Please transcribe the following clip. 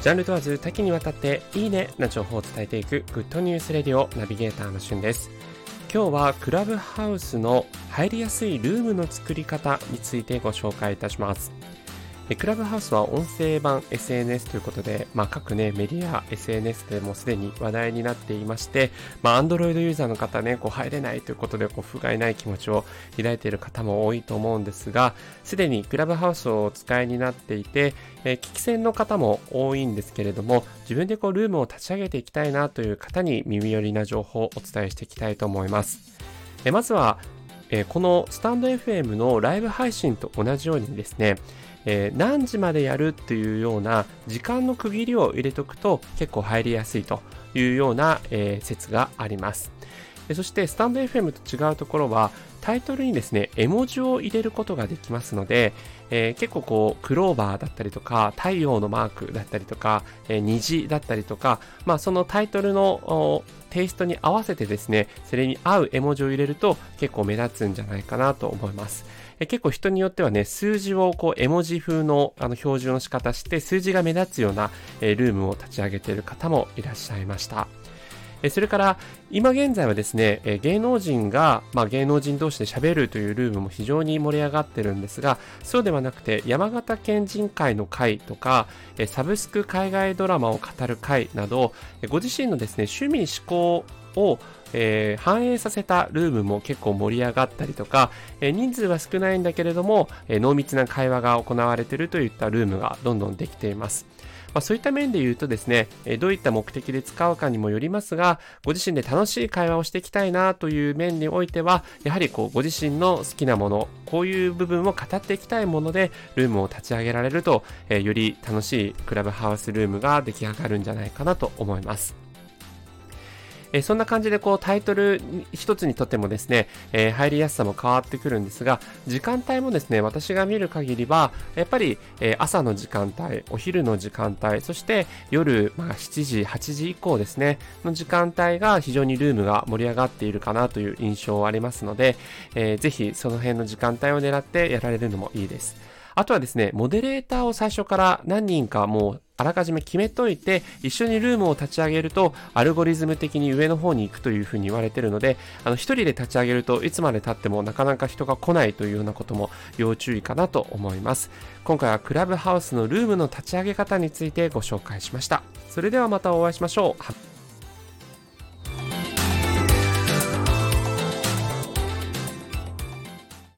ジャンル問わず多岐にわたっていいねな情報を伝えていくグッドニュースレディオナビゲーターのしゅんです。今日はクラブハウスの入りやすいルームの作り方についてご紹介いたします。クラブハウスは音声版 SNS ということで、まあ、各ね、メディア、SNS でもすでに話題になっていまして、まあ、Android ユーザーの方ね、こう入れないということで、不甲斐ない気持ちを抱いている方も多いと思うんですが、すでにクラブハウスをお使いになっていて、えー、聞き戦の方も多いんですけれども、自分でこう、ルームを立ち上げていきたいなという方に耳寄りな情報をお伝えしていきたいと思います。えまずは、えー、このスタンド FM のライブ配信と同じようにですね、えー、何時までやるっていうような時間の区切りを入れておくと結構入りやすいというような、えー、説があります。そしてスタンド FM と違うところはタイトルにですね、絵文字を入れることができますので、えー、結構こう、クローバーだったりとか、太陽のマークだったりとか、えー、虹だったりとか、まあそのタイトルのテイストに合わせてですね、それに合う絵文字を入れると結構目立つんじゃないかなと思います。え結構人によってはね、数字をこう絵文字風のあの表示の仕方して、数字が目立つような、えルームを立ち上げている方もいらっしゃいました。それから、今現在はですね、芸能人が、まあ、芸能人同士で喋るというルームも非常に盛り上がってるんですが、そうではなくて、山形県人会の会とか、サブスク海外ドラマを語る会など、ご自身のですね、趣味思考を、えー、反映させたルームも結構盛り上がったりとか、えー、人数は少ないんだけれども、えー、濃密な会話が行われているといったルームがどんどんできています。まあ、そういった面で言うとですね、えどういった目的で使うかにもよりますが、ご自身で楽しい会話をしていきたいなという面においては、やはりこうご自身の好きなもの、こういう部分を語っていきたいもので、ルームを立ち上げられると、えより楽しいクラブハウスルームが出来上がるんじゃないかなと思います。えそんな感じでこうタイトル一つにとってもですね、え、入りやすさも変わってくるんですが、時間帯もですね、私が見る限りは、やっぱり、え、朝の時間帯、お昼の時間帯、そして夜、まあ、7時、8時以降ですね、の時間帯が非常にルームが盛り上がっているかなという印象はありますので、えー、ぜひその辺の時間帯を狙ってやられるのもいいです。あとはですね、モデレーターを最初から何人かもうあらかじめ決めといて、一緒にルームを立ち上げると、アルゴリズム的に上の方に行くというふうに言われているので、あの、一人で立ち上げるといつまで経ってもなかなか人が来ないというようなことも要注意かなと思います。今回はクラブハウスのルームの立ち上げ方についてご紹介しました。それではまたお会いしましょう。